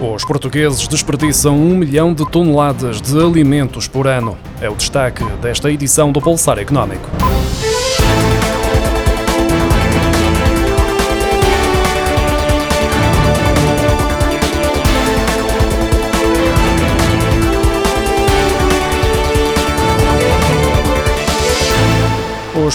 Os portugueses desperdiçam um milhão de toneladas de alimentos por ano. É o destaque desta edição do Pulsar Económico.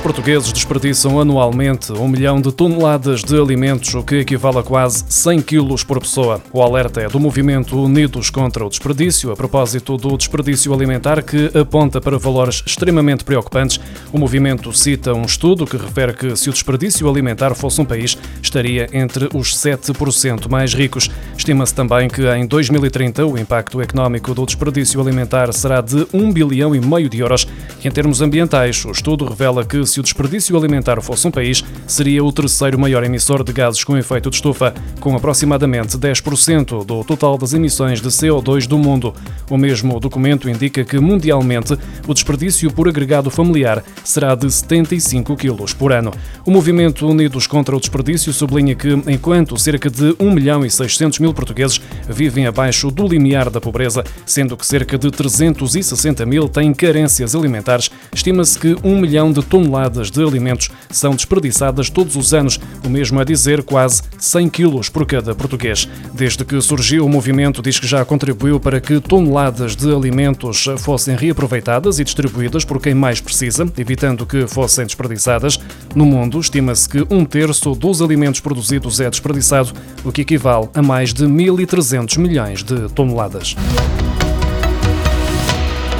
Portugueses desperdiçam anualmente um milhão de toneladas de alimentos, o que equivale a quase 100 quilos por pessoa. O alerta é do movimento Unidos contra o Desperdício, a propósito do desperdício alimentar, que aponta para valores extremamente preocupantes. O movimento cita um estudo que refere que se o desperdício alimentar fosse um país, estaria entre os 7% mais ricos. Estima-se também que em 2030 o impacto económico do desperdício alimentar será de 1 bilhão e meio de euros. Em termos ambientais, o estudo revela que se o desperdício alimentar fosse um país, seria o terceiro maior emissor de gases com efeito de estufa, com aproximadamente 10% do total das emissões de CO2 do mundo. O mesmo documento indica que, mundialmente, o desperdício por agregado familiar será de 75 kg por ano. O movimento Unidos contra o Desperdício sublinha que, enquanto cerca de 1 milhão e 600 mil portugueses vivem abaixo do limiar da pobreza, sendo que cerca de 360 mil têm carências alimentares, estima-se que 1 milhão de toneladas toneladas de alimentos são desperdiçadas todos os anos, o mesmo a dizer quase 100 quilos por cada português. Desde que surgiu o movimento, diz que já contribuiu para que toneladas de alimentos fossem reaproveitadas e distribuídas por quem mais precisa, evitando que fossem desperdiçadas. No mundo, estima-se que um terço dos alimentos produzidos é desperdiçado, o que equivale a mais de 1.300 milhões de toneladas.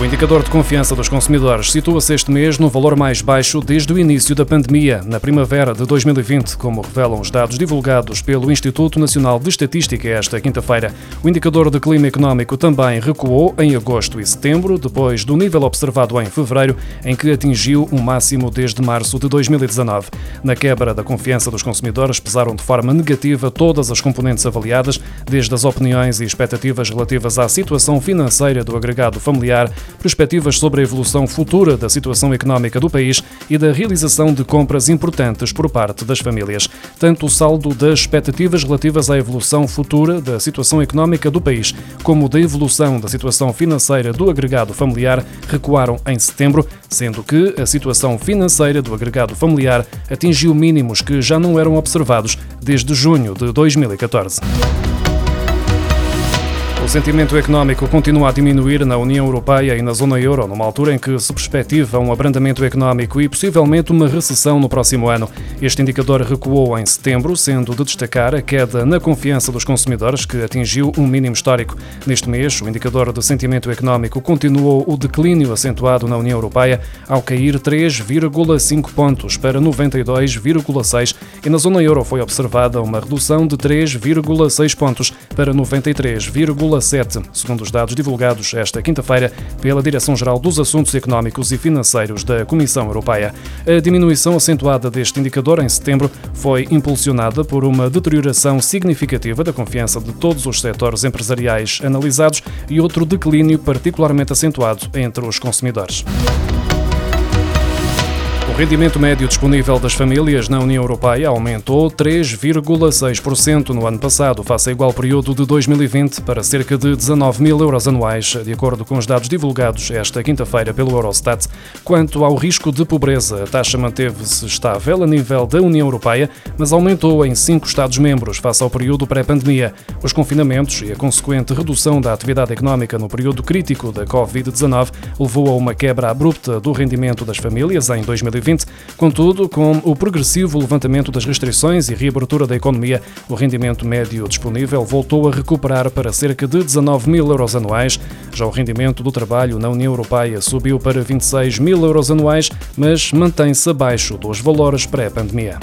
O indicador de confiança dos consumidores situa-se este mês no valor mais baixo desde o início da pandemia, na primavera de 2020, como revelam os dados divulgados pelo Instituto Nacional de Estatística esta quinta-feira. O indicador de clima económico também recuou em agosto e setembro, depois do nível observado em fevereiro, em que atingiu um máximo desde março de 2019. Na quebra da confiança dos consumidores pesaram de forma negativa todas as componentes avaliadas, desde as opiniões e expectativas relativas à situação financeira do agregado familiar perspectivas sobre a evolução futura da situação económica do país e da realização de compras importantes por parte das famílias. Tanto o saldo das expectativas relativas à evolução futura da situação económica do país, como da evolução da situação financeira do agregado familiar recuaram em setembro, sendo que a situação financeira do agregado familiar atingiu mínimos que já não eram observados desde junho de 2014. O sentimento económico continua a diminuir na União Europeia e na zona euro, numa altura em que se perspectiva um abrandamento económico e possivelmente uma recessão no próximo ano. Este indicador recuou em setembro, sendo de destacar a queda na confiança dos consumidores, que atingiu um mínimo histórico. Neste mês, o indicador de sentimento económico continuou o declínio acentuado na União Europeia, ao cair 3,5 pontos para 92,6 e na zona euro foi observada uma redução de 3,6 pontos para 93,6 segundo os dados divulgados esta quinta-feira pela Direção-Geral dos Assuntos Económicos e Financeiros da Comissão Europeia. A diminuição acentuada deste indicador em setembro foi impulsionada por uma deterioração significativa da confiança de todos os setores empresariais analisados e outro declínio particularmente acentuado entre os consumidores. O rendimento médio disponível das famílias na União Europeia aumentou 3,6% no ano passado, face ao igual período de 2020, para cerca de 19 mil euros anuais, de acordo com os dados divulgados esta quinta-feira pelo Eurostat. Quanto ao risco de pobreza, a taxa manteve-se estável a nível da União Europeia, mas aumentou em cinco Estados-membros face ao período pré-pandemia. Os confinamentos e a consequente redução da atividade económica no período crítico da Covid-19 levou a uma quebra abrupta do rendimento das famílias em 2020 2020. Contudo, com o progressivo levantamento das restrições e reabertura da economia, o rendimento médio disponível voltou a recuperar para cerca de 19 mil euros anuais. Já o rendimento do trabalho na União Europeia subiu para 26 mil euros anuais, mas mantém-se abaixo dos valores pré-pandemia.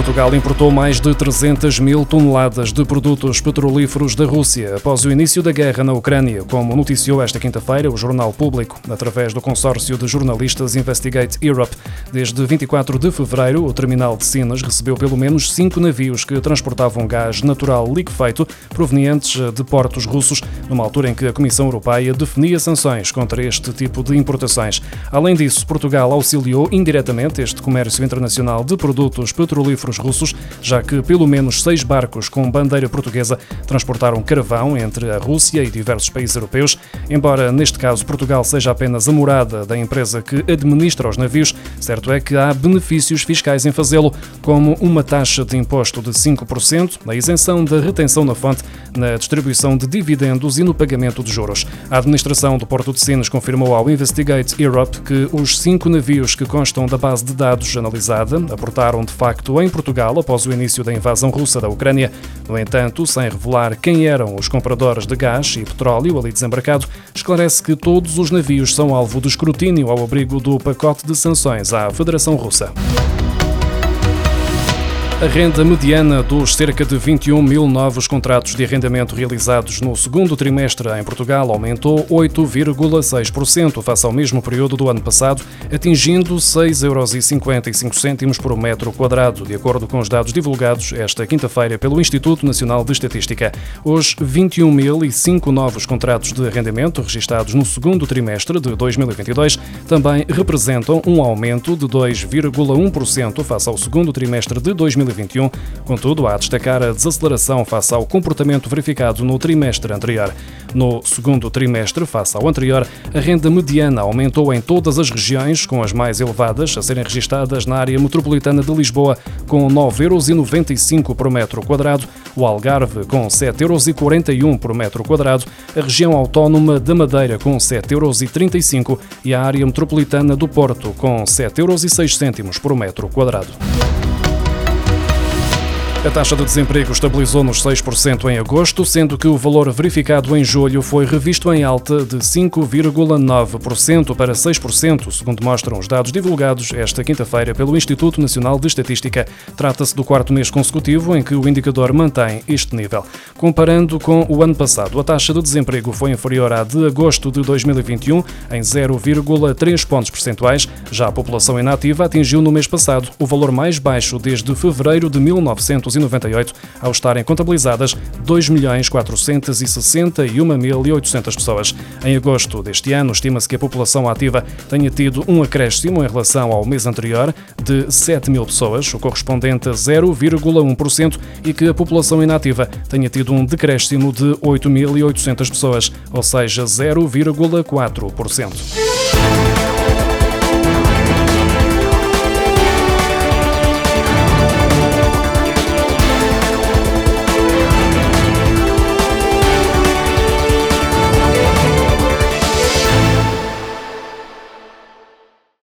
Portugal importou mais de 300 mil toneladas de produtos petrolíferos da Rússia após o início da guerra na Ucrânia, como noticiou esta quinta-feira o Jornal Público, através do consórcio de jornalistas Investigate Europe. Desde 24 de fevereiro, o terminal de Sinas recebeu pelo menos cinco navios que transportavam gás natural liquefeito provenientes de portos russos, numa altura em que a Comissão Europeia definia sanções contra este tipo de importações. Além disso, Portugal auxiliou indiretamente este comércio internacional de produtos petrolíferos marítimos russos, já que pelo menos seis barcos com bandeira portuguesa transportaram carvão entre a Rússia e diversos países europeus. Embora neste caso Portugal seja apenas a morada da empresa que administra os navios, certo é que há benefícios fiscais em fazê-lo, como uma taxa de imposto de 5%, a isenção da retenção na fonte, na distribuição de dividendos e no pagamento de juros. A administração do Porto de Sines confirmou ao Investigate Europe que os cinco navios que constam da base de dados analisada aportaram de facto em Portugal após o início da invasão russa da Ucrânia. No entanto, sem revelar quem eram os compradores de gás e petróleo ali desembarcado, esclarece que todos os navios são alvo de escrutínio ao abrigo do pacote de sanções à Federação Russa. A renda mediana dos cerca de 21 mil novos contratos de arrendamento realizados no segundo trimestre em Portugal aumentou 8,6% face ao mesmo período do ano passado, atingindo 6,55 euros por metro quadrado, de acordo com os dados divulgados esta quinta-feira pelo Instituto Nacional de Estatística. Os 21.005 novos contratos de arrendamento registados no segundo trimestre de 2022 também representam um aumento de 2,1% face ao segundo trimestre de 2022 2021. Contudo, há a destacar a desaceleração face ao comportamento verificado no trimestre anterior. No segundo trimestre, face ao anterior, a renda mediana aumentou em todas as regiões, com as mais elevadas a serem registadas na área metropolitana de Lisboa, com 9,95 euros por metro quadrado, o Algarve com 7,41 euros por metro quadrado, a região autónoma da Madeira com 7,35 euros e a área metropolitana do Porto com 7,06 euros por metro quadrado. A taxa de desemprego estabilizou nos 6% em agosto, sendo que o valor verificado em julho foi revisto em alta de 5,9% para 6%, segundo mostram os dados divulgados esta quinta-feira pelo Instituto Nacional de Estatística. Trata-se do quarto mês consecutivo em que o indicador mantém este nível. Comparando com o ano passado, a taxa de desemprego foi inferior à de agosto de 2021 em 0,3 pontos percentuais. Já a população inativa atingiu no mês passado o valor mais baixo desde fevereiro de 1900 1998, ao estarem contabilizadas 2.461.800 pessoas. Em agosto deste ano, estima-se que a população ativa tenha tido um acréscimo em relação ao mês anterior de 7 mil pessoas, o correspondente a 0,1%, e que a população inativa tenha tido um decréscimo de 8.800 pessoas, ou seja, 0,4%.